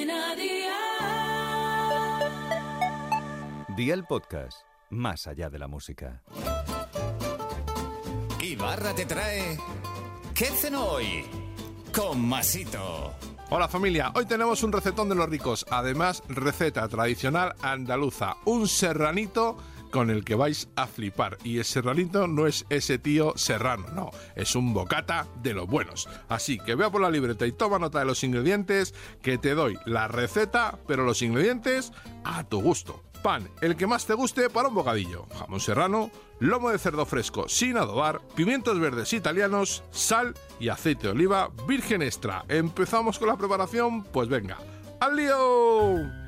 Cadena Día el podcast, más allá de la música. Ibarra te trae. ¿Qué cenó hoy? Con Masito. Hola familia, hoy tenemos un recetón de los ricos, además receta tradicional andaluza, un serranito con el que vais a flipar. Y el serranito no es ese tío serrano, no, es un bocata de los buenos. Así que vea por la libreta y toma nota de los ingredientes, que te doy la receta, pero los ingredientes a tu gusto. Pan, el que más te guste para un bocadillo. Jamón serrano, lomo de cerdo fresco sin adobar, pimientos verdes italianos, sal y aceite de oliva virgen extra. ¿Empezamos con la preparación? Pues venga, ¡al lío!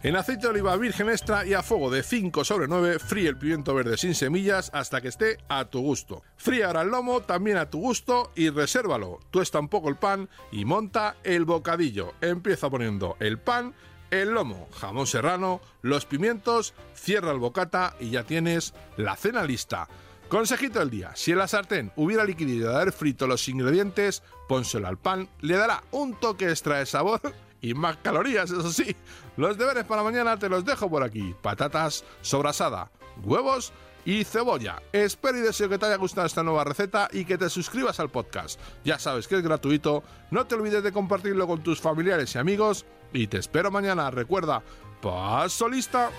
En aceite de oliva virgen extra y a fuego de 5 sobre 9, fríe el pimiento verde sin semillas hasta que esté a tu gusto. Fríe ahora el lomo también a tu gusto y resérvalo. Tuesta un poco el pan y monta el bocadillo. Empieza poniendo el pan el lomo, jamón serrano, los pimientos, cierra el bocata y ya tienes la cena lista. Consejito del día, si en la sartén hubiera liquidez de haber frito los ingredientes, pónselo al pan, le dará un toque extra de sabor y más calorías, eso sí. Los deberes para mañana te los dejo por aquí. Patatas, sobrasada, huevos y cebolla. Espero y deseo que te haya gustado esta nueva receta y que te suscribas al podcast. Ya sabes que es gratuito, no te olvides de compartirlo con tus familiares y amigos y te espero mañana. Recuerda, paso lista.